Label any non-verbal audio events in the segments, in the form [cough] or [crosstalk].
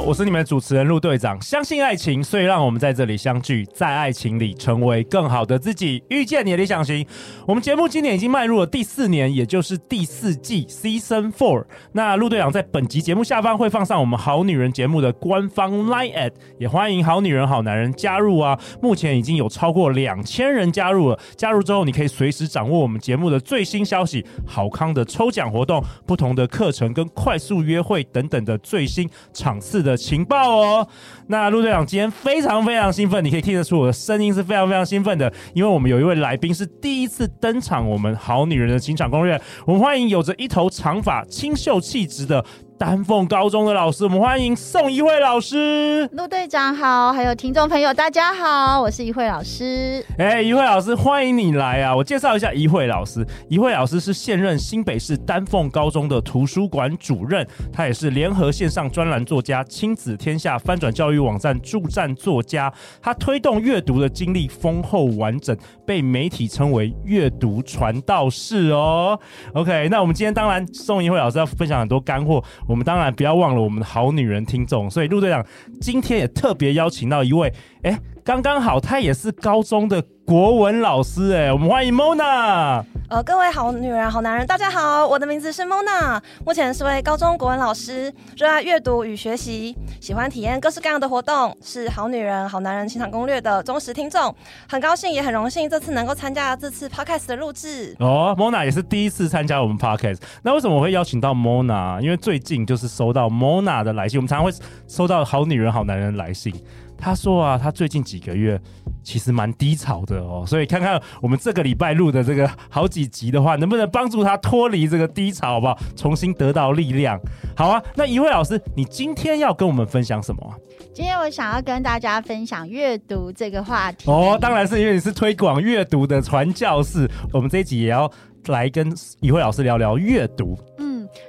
我是你们的主持人陆队长。相信爱情，所以让我们在这里相聚，在爱情里成为更好的自己，遇见你的理想型。我们节目今年已经迈入了第四年，也就是第四季 Season Four。那陆队长在本集节目下方会放上我们好女人节目的官方 Line@ 也欢迎好女人好男人加入啊！目前已经有超过两千人加入了。加入之后，你可以随时掌握我们节目的最新消息、好康的抽奖活动、不同的课程跟快速约会等等的最新场次的情报哦，那陆队长今天非常非常兴奋，你可以听得出我的声音是非常非常兴奋的，因为我们有一位来宾是第一次登场，我们好女人的情场攻略，我们欢迎有着一头长发、清秀气质的。丹凤高中的老师，我们欢迎宋一慧老师。陆队长好，还有听众朋友大家好，我是一慧老师。哎、欸，怡慧老师，欢迎你来啊！我介绍一下一慧老师。一慧老师是现任新北市丹凤高中的图书馆主任，他也是联合线上专栏作家、亲子天下翻转教育网站助战作家。他推动阅读的经历丰厚完整，被媒体称为阅读传道士哦。OK，那我们今天当然宋一慧老师要分享很多干货。我们当然不要忘了我们的好女人听众，所以陆队长今天也特别邀请到一位，哎，刚刚好他也是高中的国文老师，哎，我们欢迎 Mona。呃，各位好女人、好男人，大家好，我的名字是 Mona，目前是位高中国文老师，热爱阅读与学习，喜欢体验各式各样的活动，是好女人、好男人情场攻略的忠实听众，很高兴也很荣幸这次能够参加这次 Podcast 的录制。哦，Mona 也是第一次参加我们 Podcast，那为什么我会邀请到 Mona？因为最近就是收到 Mona 的来信，我们常常会收到好女人、好男人来信。他说啊，他最近几个月其实蛮低潮的哦，所以看看我们这个礼拜录的这个好几集的话，能不能帮助他脱离这个低潮，好不好？重新得到力量。好啊，那一位老师，你今天要跟我们分享什么？今天我想要跟大家分享阅读这个话题。哦，当然是因为你是推广阅读的传教士，我们这一集也要来跟一位老师聊聊阅读。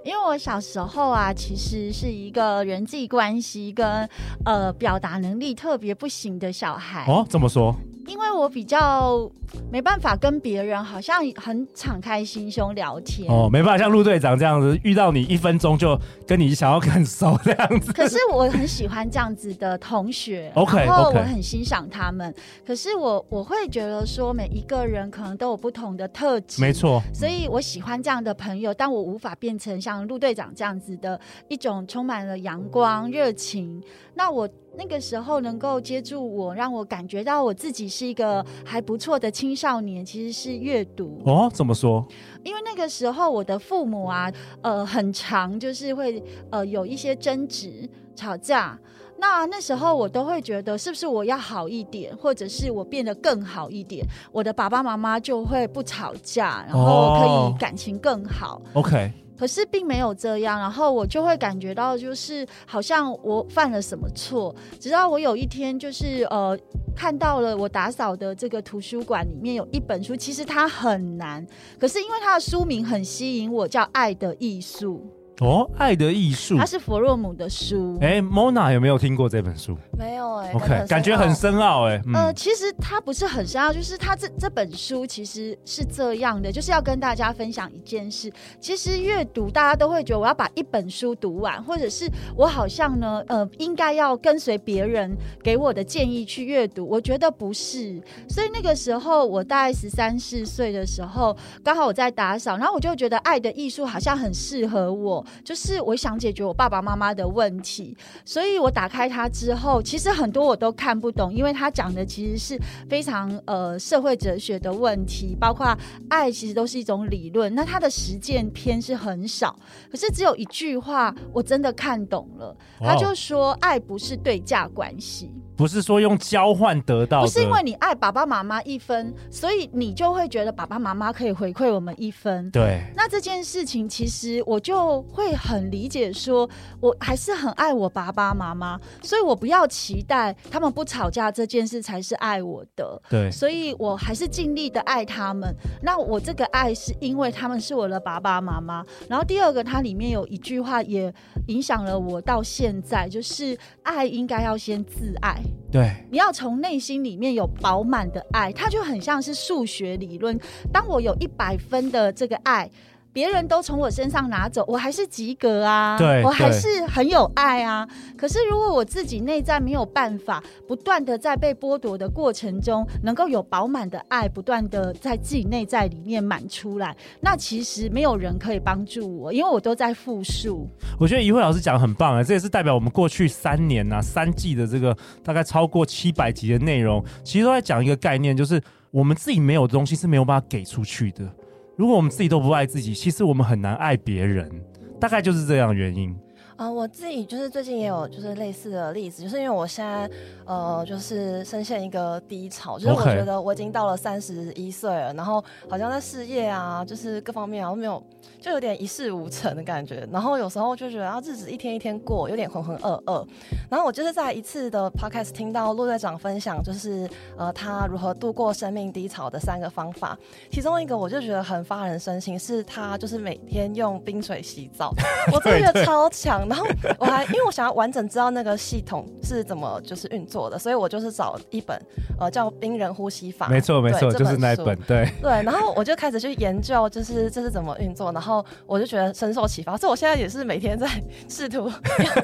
因为我小时候啊，其实是一个人际关系跟呃表达能力特别不行的小孩。哦，怎么说？因为我比较没办法跟别人好像很敞开心胸聊天哦，没办法像陆队长这样子遇到你一分钟就跟你想要很熟这样子。可是我很喜欢这样子的同学，OK，然后我很欣赏他们。可是我我会觉得说每一个人可能都有不同的特质，没错。所以我喜欢这样的朋友，但我无法变成像陆队长这样子的一种充满了阳光热情。那我。那个时候能够接住我，让我感觉到我自己是一个还不错的青少年，其实是阅读哦。怎么说？因为那个时候我的父母啊，呃，很长就是会呃有一些争执、吵架。那那时候我都会觉得，是不是我要好一点，或者是我变得更好一点，我的爸爸妈妈就会不吵架，然后可以感情更好。哦，OK。可是并没有这样，然后我就会感觉到，就是好像我犯了什么错。直到我有一天，就是呃，看到了我打扫的这个图书馆里面有一本书，其实它很难，可是因为它的书名很吸引我，叫《爱的艺术》。哦，爱的艺术，它是弗洛姆的书。哎、欸，Mona 有没有听过这本书？没有哎、欸。OK，感觉很深奥哎、欸。嗯、呃，其实它不是很深奥，就是它这这本书其实是这样的，就是要跟大家分享一件事。其实阅读，大家都会觉得我要把一本书读完，或者是我好像呢，呃，应该要跟随别人给我的建议去阅读。我觉得不是。所以那个时候，我大概十三四岁的时候，刚好我在打扫，然后我就觉得《爱的艺术》好像很适合我。就是我想解决我爸爸妈妈的问题，所以我打开它之后，其实很多我都看不懂，因为他讲的其实是非常呃社会哲学的问题，包括爱其实都是一种理论，那它的实践篇是很少，可是只有一句话我真的看懂了，他就说爱不是对价关系。不是说用交换得到的，不是因为你爱爸爸妈妈一分，所以你就会觉得爸爸妈妈可以回馈我们一分。对，那这件事情其实我就会很理解说，说我还是很爱我爸爸妈妈，所以我不要期待他们不吵架这件事才是爱我的。对，所以我还是尽力的爱他们。那我这个爱是因为他们是我的爸爸妈妈。然后第二个，它里面有一句话也影响了我到现在，就是爱应该要先自爱。对，你要从内心里面有饱满的爱，它就很像是数学理论。当我有一百分的这个爱。别人都从我身上拿走，我还是及格啊，对，我还是很有爱啊。可是如果我自己内在没有办法，不断的在被剥夺的过程中，能够有饱满的爱，不断的在自己内在里面满出来，那其实没有人可以帮助我，因为我都在复述。我觉得怡慧老师讲的很棒啊，这也是代表我们过去三年呐、啊、三季的这个大概超过七百集的内容，其实都在讲一个概念，就是我们自己没有的东西是没有办法给出去的。如果我们自己都不爱自己，其实我们很难爱别人，大概就是这样原因。啊、呃，我自己就是最近也有就是类似的例子，就是因为我现在呃就是深陷一个低潮，就是我觉得我已经到了三十一岁了，然后好像在事业啊，就是各方面啊都没有。就有点一事无成的感觉，然后有时候就觉得啊，日子一天一天过，有点浑浑噩噩。然后我就是在一次的 podcast 听到陆队长分享，就是呃他如何度过生命低潮的三个方法，其中一个我就觉得很发人深省，是他就是每天用冰水洗澡，[laughs] 我真的觉得超强。然后我还因为我想要完整知道那个系统是怎么就是运作的，所以我就是找一本呃叫《冰人呼吸法》，没错没错，就是那一本，对对。然后我就开始去研究，就是这是怎么运作，然后。我就觉得深受启发，所以我现在也是每天在试图用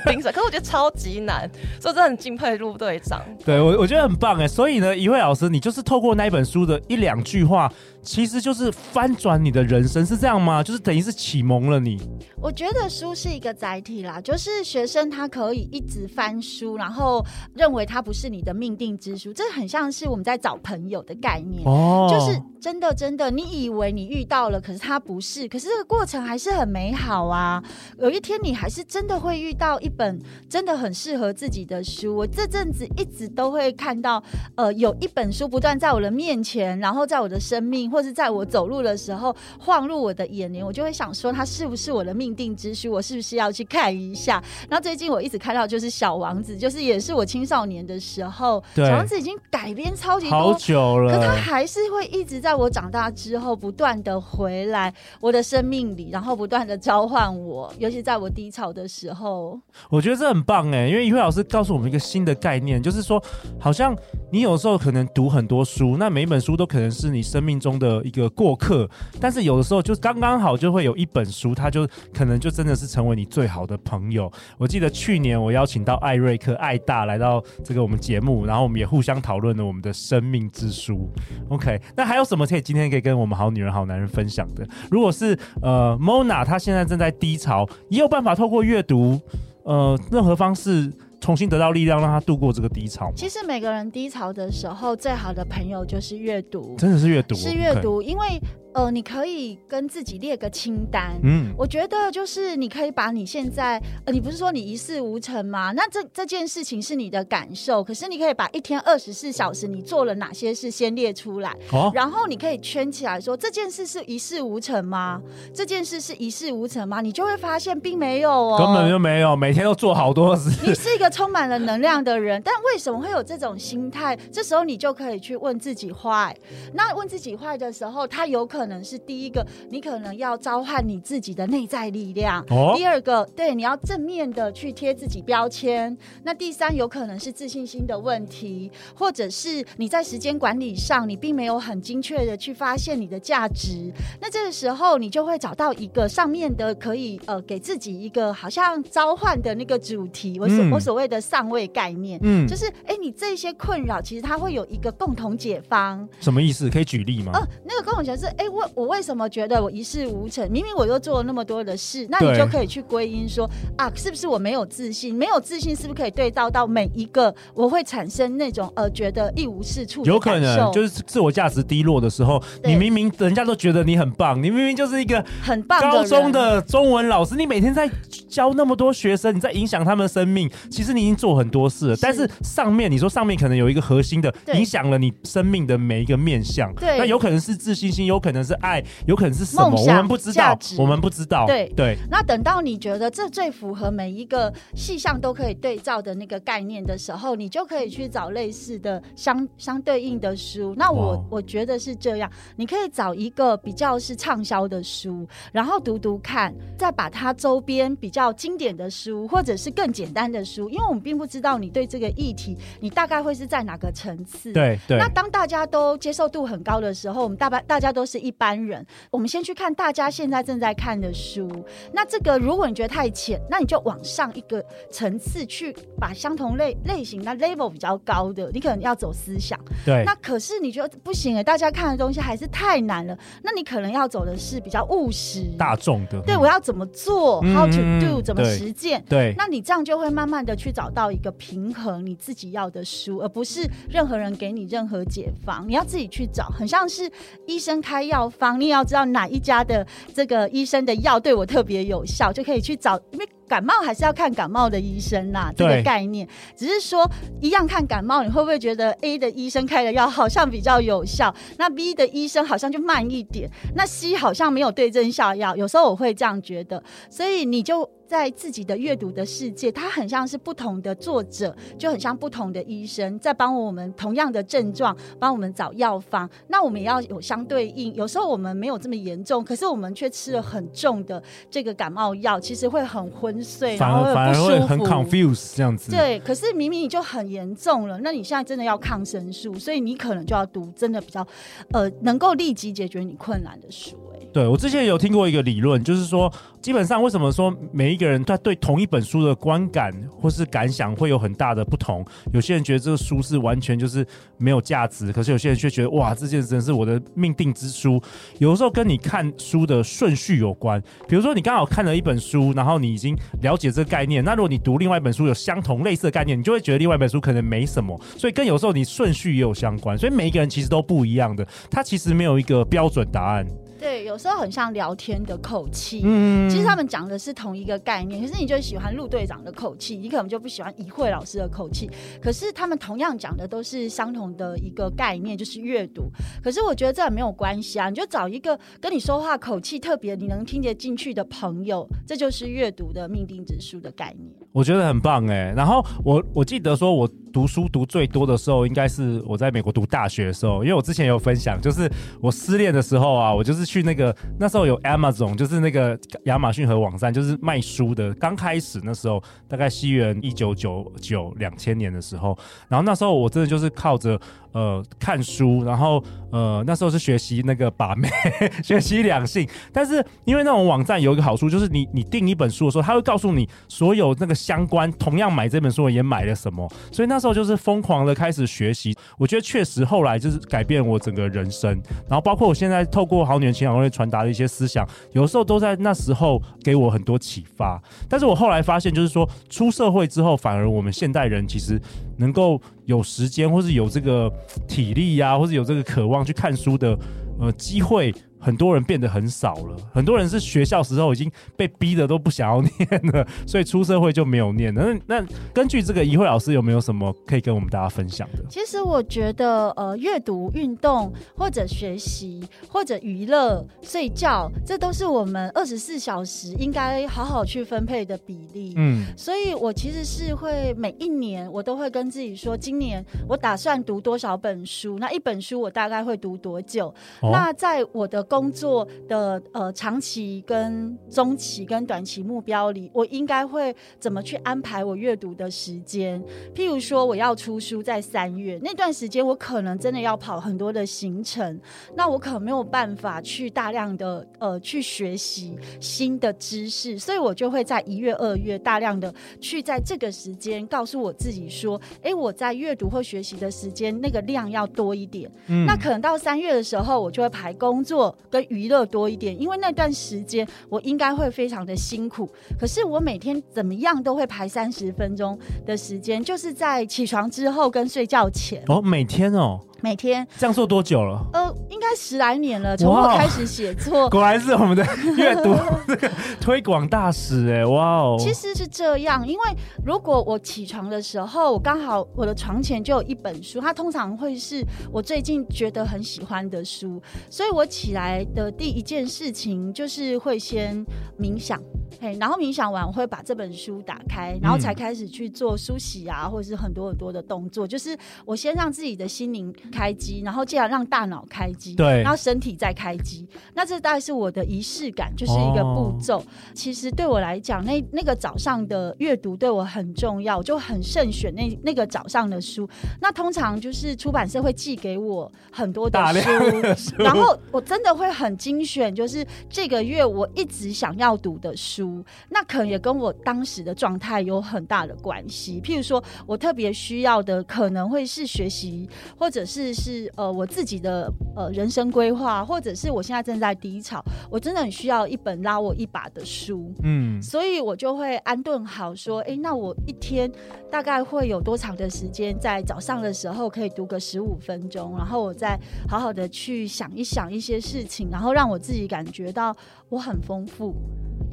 冰水，可是我觉得超级难，所以真的很敬佩陆队长。对我，我觉得很棒哎。所以呢，一位老师，你就是透过那一本书的一两句话，其实就是翻转你的人生，是这样吗？就是等于是启蒙了你。我觉得书是一个载体啦，就是学生他可以一直翻书，然后认为它不是你的命定之书，这很像是我们在找朋友的概念哦，就是真的真的，你以为你遇到了，可是他不是，可是这个过程还是很美好啊。有一天你还是真的会遇到一本真的很适合自己的书。我这阵子一直都会看到，呃，有一本书不断在我的面前，然后在我的生命。或是在我走路的时候晃入我的眼帘，我就会想说，它是不是我的命定之书？我是不是要去看一下？然后最近我一直看到就是《小王子》，就是也是我青少年的时候，《小王子》已经改编超级多，好久了，可他还是会一直在我长大之后不断的回来我的生命里，然后不断的召唤我，尤其在我低潮的时候。我觉得这很棒哎，因为一慧老师告诉我们一个新的概念，就是说，好像你有时候可能读很多书，那每一本书都可能是你生命中的。一个过客，但是有的时候就刚刚好就会有一本书，它就可能就真的是成为你最好的朋友。我记得去年我邀请到艾瑞克、艾大来到这个我们节目，然后我们也互相讨论了我们的生命之书。OK，那还有什么可以今天可以跟我们好女人、好男人分享的？如果是呃 Mona，她现在正在低潮，也有办法透过阅读，呃，任何方式。重新得到力量，让他度过这个低潮。其实每个人低潮的时候，最好的朋友就是阅读，真的是阅读，是阅读，因为。呃，你可以跟自己列个清单。嗯，我觉得就是你可以把你现在，呃，你不是说你一事无成吗？那这这件事情是你的感受，可是你可以把一天二十四小时你做了哪些事先列出来，哦，然后你可以圈起来说，这件事是一事无成吗？这件事是一事无成吗？你就会发现并没有哦，根本就没有，每天都做好多事。你是一个充满了能量的人，但为什么会有这种心态？这时候你就可以去问自己 why。那问自己 why 的时候，他有可能。可能是第一个，你可能要召唤你自己的内在力量。哦。第二个，对，你要正面的去贴自己标签。那第三，有可能是自信心的问题，或者是你在时间管理上，你并没有很精确的去发现你的价值。那这个时候，你就会找到一个上面的可以呃给自己一个好像召唤的那个主题。我所、嗯、我所谓的上位概念，嗯，就是哎，你这些困扰其实它会有一个共同解方。什么意思？可以举例吗？呃，那个共同解是哎。为我为什么觉得我一事无成？明明我又做了那么多的事，那你就可以去归因说啊，是不是我没有自信？没有自信是不是可以对照到每一个我会产生那种呃觉得一无是处？有可能就是自我价值低落的时候，你明明人家都觉得你很棒，你明明就是一个很棒高中的中文老师，你每天在教那么多学生，你在影响他们的生命，其实你已经做很多事了。是但是上面你说上面可能有一个核心的影响了你生命的每一个面向，对，那有可能是自信心，有可能是爱，有可能是什么？我们不知道，我们不知道。对对。那等到你觉得这最符合每一个细项都可以对照的那个概念的时候，你就可以去找类似的相相对应的书。那我我觉得是这样，你可以找一个比较是畅销的书，然后读读看，再把它周边比较经典的书，或者是更简单的书，因为我们并不知道你对这个议题，你大概会是在哪个层次。对对。那当大家都接受度很高的时候，我们大大家都是一般人，我们先去看大家现在正在看的书。那这个如果你觉得太浅，那你就往上一个层次去，把相同类类型那 level 比较高的，你可能要走思想。对。那可是你觉得不行哎，大家看的东西还是太难了，那你可能要走的是比较务实、大众的。对，我要怎么做？How to do？怎么实践？对。那你这样就会慢慢的去找到一个平衡，你自己要的书，而不是任何人给你任何解方，你要自己去找。很像是医生开药方，你也要知道哪一家的这个医生的药对我特别有效，就可以去找。因为感冒还是要看感冒的医生呐，这个概念。只是说一样看感冒，你会不会觉得 A 的医生开的药好像比较有效，那 B 的医生好像就慢一点，那 C 好像没有对症下药。有时候我会这样觉得，所以你就。在自己的阅读的世界，它很像是不同的作者，就很像不同的医生在帮我们同样的症状，帮我们找药方。那我们也要有相对应。有时候我们没有这么严重，可是我们却吃了很重的这个感冒药，其实会很昏睡，反而然后反而会很 confuse 这样子。对，可是明明你就很严重了，那你现在真的要抗生素，所以你可能就要读真的比较呃能够立即解决你困难的书。对，我之前有听过一个理论，就是说，基本上为什么说每一个人他对同一本书的观感或是感想会有很大的不同？有些人觉得这个书是完全就是没有价值，可是有些人却觉得哇，这件真是我的命定之书。有的时候跟你看书的顺序有关，比如说你刚好看了一本书，然后你已经了解这个概念，那如果你读另外一本书有相同类似的概念，你就会觉得另外一本书可能没什么。所以跟有时候你顺序也有相关，所以每一个人其实都不一样的，他其实没有一个标准答案。对，有时候很像聊天的口气，嗯，其实他们讲的是同一个概念。可是你就喜欢陆队长的口气，你可能就不喜欢怡慧老师的口气。可是他们同样讲的都是相同的一个概念，就是阅读。可是我觉得这也没有关系啊，你就找一个跟你说话口气特别，你能听得进去的朋友，这就是阅读的命定指数的概念。我觉得很棒哎。然后我我记得说，我读书读最多的时候，应该是我在美国读大学的时候，因为我之前有分享，就是我失恋的时候啊，我就是。去那个那时候有 Amazon，就是那个亚马逊和网站，就是卖书的。刚开始那时候，大概西元一九九九两千年的时候，然后那时候我真的就是靠着。呃，看书，然后呃，那时候是学习那个把妹，[laughs] 学习两性。但是因为那种网站有一个好处，就是你你订一本书的时候，他会告诉你所有那个相关同样买这本书的人也买了什么。所以那时候就是疯狂的开始学习。我觉得确实后来就是改变我整个人生。然后包括我现在透过好女人情感攻略传达的一些思想，有时候都在那时候给我很多启发。但是我后来发现，就是说出社会之后，反而我们现代人其实能够。有时间，或是有这个体力呀、或是有这个渴望去看书的呃机会。很多人变得很少了，很多人是学校时候已经被逼的都不想要念了，所以出社会就没有念了。那那根据这个怡慧老师有没有什么可以跟我们大家分享的？其实我觉得，呃，阅读、运动或者学习或者娱乐、睡觉，这都是我们二十四小时应该好好去分配的比例。嗯，所以我其实是会每一年我都会跟自己说，今年我打算读多少本书，那一本书我大概会读多久？哦、那在我的工作的呃长期跟中期跟短期目标里，我应该会怎么去安排我阅读的时间？譬如说，我要出书在三月那段时间，我可能真的要跑很多的行程，那我可能没有办法去大量的呃去学习新的知识，所以我就会在一月、二月大量的去在这个时间告诉我自己说，哎，我在阅读或学习的时间那个量要多一点。嗯，那可能到三月的时候，我就会排工作。跟娱乐多一点，因为那段时间我应该会非常的辛苦。可是我每天怎么样都会排三十分钟的时间，就是在起床之后跟睡觉前。哦，每天哦。每天这样做多久了？呃，应该十来年了，从我开始写作，果然是我们的 [laughs] 阅读这个推广大使哎，哇哦！其实是这样，因为如果我起床的时候，我刚好我的床前就有一本书，它通常会是我最近觉得很喜欢的书，所以我起来的第一件事情就是会先冥想，嘿，然后冥想完我会把这本书打开，然后才开始去做梳洗啊，或者是很多很多的动作，就是我先让自己的心灵。开机，然后这样让大脑开机，对，然后身体再开机。那这大概是我的仪式感，就是一个步骤。哦、其实对我来讲，那那个早上的阅读对我很重要，我就很慎选那那个早上的书。那通常就是出版社会寄给我很多的书，的书，然后我真的会很精选，就是这个月我一直想要读的书。那可能也跟我当时的状态有很大的关系。譬如说，我特别需要的可能会是学习，或者是。是是呃，我自己的呃人生规划，或者是我现在正在低潮，我真的很需要一本拉我一把的书，嗯，所以我就会安顿好说，哎、欸，那我一天大概会有多长的时间，在早上的时候可以读个十五分钟，然后我再好好的去想一想一些事情，然后让我自己感觉到我很丰富。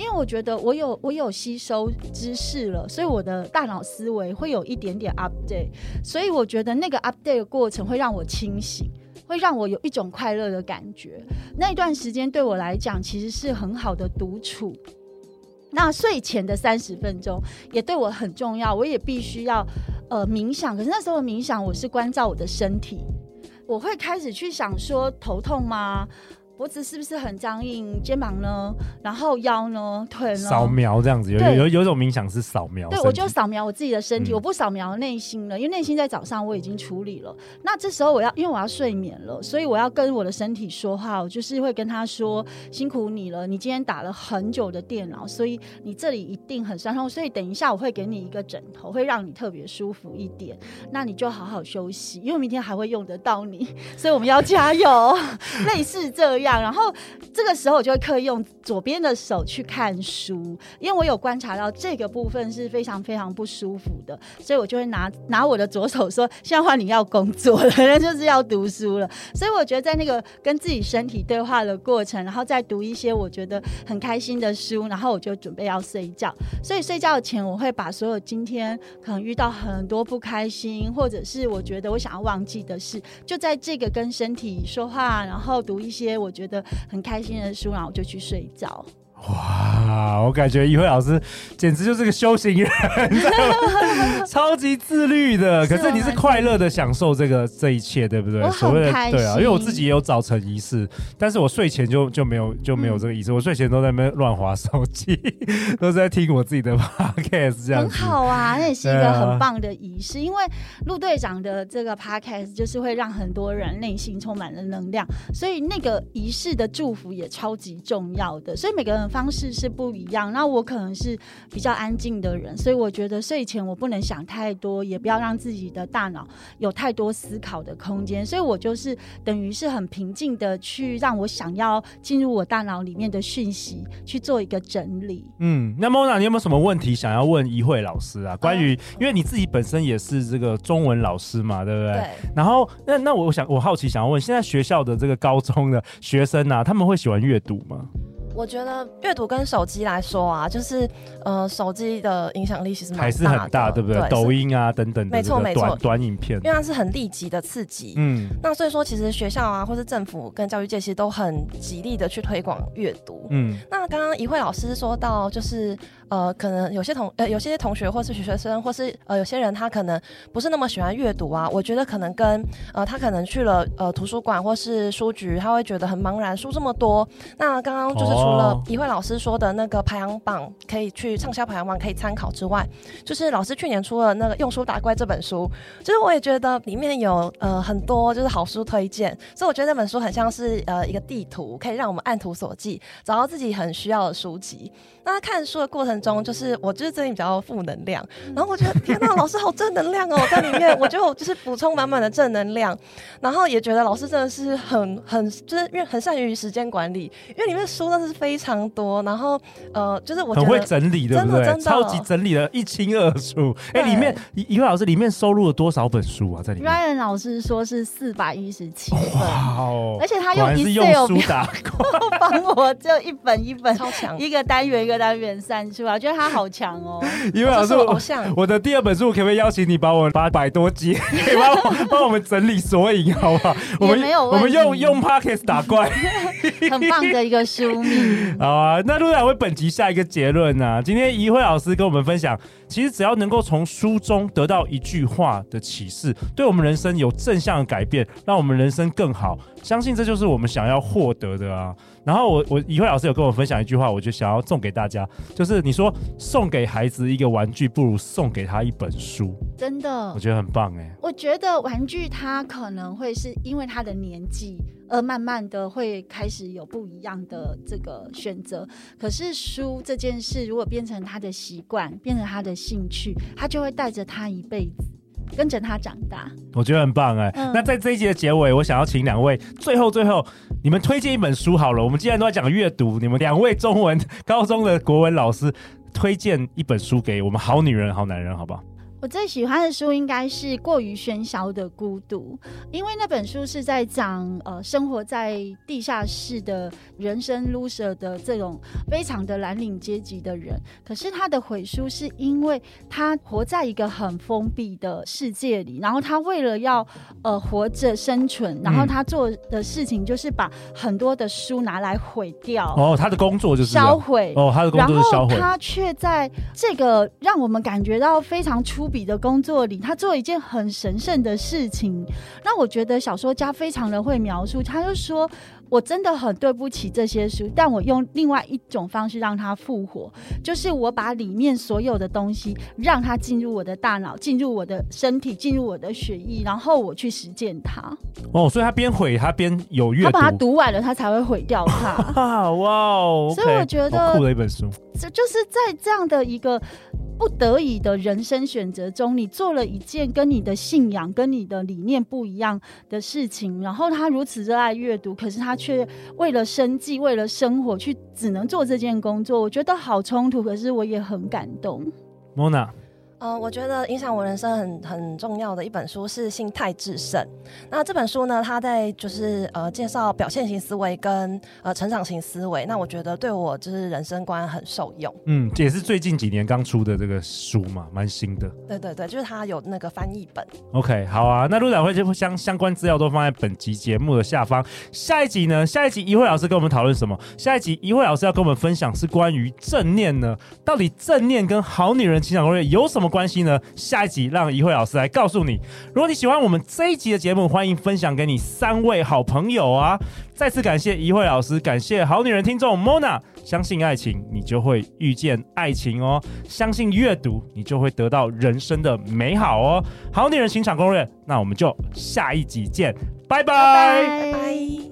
因为我觉得我有我有吸收知识了，所以我的大脑思维会有一点点 update，所以我觉得那个 update 的过程会让我清醒，会让我有一种快乐的感觉。那段时间对我来讲其实是很好的独处。那睡前的三十分钟也对我很重要，我也必须要呃冥想。可是那时候冥想我是关照我的身体，我会开始去想说头痛吗？脖子是不是很僵硬？肩膀呢？然后腰呢？腿呢？扫描这样子，有有有一种冥想是扫描。对，我就扫描我自己的身体，嗯、我不扫描内心了，因为内心在早上我已经处理了。那这时候我要，因为我要睡眠了，所以我要跟我的身体说话，我就是会跟他说：辛苦你了，你今天打了很久的电脑，所以你这里一定很酸痛。所以等一下我会给你一个枕头，会让你特别舒服一点。那你就好好休息，因为明天还会用得到你，所以我们要加油。类似这样。[laughs] 然后这个时候我就会刻意用左边的手去看书，因为我有观察到这个部分是非常非常不舒服的，所以我就会拿拿我的左手说：“现在换你要工作了，那 [laughs] 就是要读书了。”所以我觉得在那个跟自己身体对话的过程，然后再读一些我觉得很开心的书，然后我就准备要睡觉。所以睡觉前我会把所有今天可能遇到很多不开心，或者是我觉得我想要忘记的事，就在这个跟身体说话，然后读一些我觉觉得很开心的书，然后我就去睡觉。哇，我感觉一慧老师简直就是个修行人，[laughs] 超级自律的。可是你是快乐的享受这个这一切，对不对？我很开心。对啊，因为我自己也有早晨仪式，但是我睡前就就没有就没有这个仪式。嗯、我睡前都在那边乱划手机，[laughs] 都是在听我自己的 [laughs] podcast，这样很好啊。那也是一个很棒的仪式，啊、因为陆队长的这个 podcast 就是会让很多人内心充满了能量，所以那个仪式的祝福也超级重要的。所以每个人。方式是不一样，那我可能是比较安静的人，所以我觉得睡前我不能想太多，也不要让自己的大脑有太多思考的空间，所以我就是等于是很平静的去让我想要进入我大脑里面的讯息去做一个整理。嗯，那 Mona，你有没有什么问题想要问一慧老师啊？关于，因为你自己本身也是这个中文老师嘛，对不对？对。然后，那那我想我好奇想要问，现在学校的这个高中的学生啊，他们会喜欢阅读吗？我觉得阅读跟手机来说啊，就是呃，手机的影响力其实还是很大，对不对？对抖音啊等等的，没错没错，短影片，因为它是很立即的刺激。嗯，那所以说，其实学校啊，或是政府跟教育界其实都很极力的去推广阅读。嗯，那刚刚怡慧老师说到，就是。呃，可能有些同呃有些同学或是学生或是呃有些人他可能不是那么喜欢阅读啊。我觉得可能跟呃他可能去了呃图书馆或是书局，他会觉得很茫然，书这么多。那刚刚就是除了怡慧老师说的那个排行榜可以去畅销排行榜可以参考之外，就是老师去年出了那个《用书打怪》这本书，就是我也觉得里面有呃很多就是好书推荐，所以我觉得那本书很像是呃一个地图，可以让我们按图索骥找到自己很需要的书籍。那他看书的过程中，就是我就是最近比较负能量，然后我觉得天哪，老师好正能量哦，在里面我觉得我就是补充满满的正能量，然后也觉得老师真的是很很就是因为很善于时间管理，因为里面书真的是非常多，然后呃就是我很会整理，对不对？真的超级整理的一清二楚。哎，里面一位老师里面收录了多少本书啊？在里面，Ryan 老师说是四百一十七本，哇哦！而且他用 Excel 打 [laughs] 帮我就一本一本超强，一个单元一个单元算出来，我觉得他好强哦。[laughs] 因为老师，我我的第二本书，可不可以邀请你把我八百多集，[laughs] 可以帮我帮我们整理索引，好不好？我们没有，我们用用 pocket 打怪，[laughs] 很棒的一个书名。好啊，那陆导为本集下一个结论呢、啊？今天怡慧老师跟我们分享，其实只要能够从书中得到一句话的启示，对我们人生有正向的改变，让我们人生更好，相信这就是我们想要获得的啊。然后我我怡慧老师有跟我分享一句话，我就想要送给大家，就是你说送给孩子一个玩具，不如送给他一本书。真的，我觉得很棒哎。我觉得玩具他可能会是因为他的年纪，而慢慢的会开始有不一样的这个选择。可是书这件事，如果变成他的习惯，变成他的兴趣，他就会带着他一辈子。跟着他长大，我觉得很棒哎、欸。嗯、那在这一集的结尾，我想要请两位最后最后，你们推荐一本书好了。我们既然都在讲阅读，你们两位中文高中的国文老师推荐一本书给我们好女人好男人，好不好？我最喜欢的书应该是《过于喧嚣的孤独》，因为那本书是在讲呃生活在地下室的人生 loser 的这种非常的蓝领阶级的人。可是他的毁书是因为他活在一个很封闭的世界里，然后他为了要呃活着生存，然后他做的事情就是把很多的书拿来毁掉。哦，他的工作就是销毁。哦，他的工作是销毁。他却在这个让我们感觉到非常出。笔的工作里，他做一件很神圣的事情，那我觉得小说家非常的会描述。他就说：“我真的很对不起这些书，但我用另外一种方式让它复活，就是我把里面所有的东西让它进入我的大脑，进入我的身体，进入我的血液，然后我去实践它。”哦，所以他边毁他边有阅读，他把它读完了，他才会毁掉它。[laughs] 哇哦！所以我觉得酷的一本书，这就是在这样的一个。不得已的人生选择中，你做了一件跟你的信仰、跟你的理念不一样的事情，然后他如此热爱阅读，可是他却为了生计、为了生活去只能做这件工作，我觉得好冲突。可是我也很感动。莫娜。呃，我觉得影响我人生很很重要的一本书是《心态制胜》。那这本书呢，它在就是呃介绍表现型思维跟呃成长型思维。那我觉得对我就是人生观很受用。嗯，也是最近几年刚出的这个书嘛，蛮新的。对对对，就是它有那个翻译本。OK，好啊。那陆展会就相相关资料都放在本集节目的下方。下一集呢？下一集一会老师跟我们讨论什么？下一集一会老师要跟我们分享是关于正念呢？到底正念跟好女人情感攻略有什么关系呢？下一集让怡慧老师来告诉你。如果你喜欢我们这一集的节目，欢迎分享给你三位好朋友啊！再次感谢怡慧老师，感谢好女人听众 Mona。相信爱情，你就会遇见爱情哦；相信阅读，你就会得到人生的美好哦。好女人情场攻略，那我们就下一集见，拜拜。拜拜。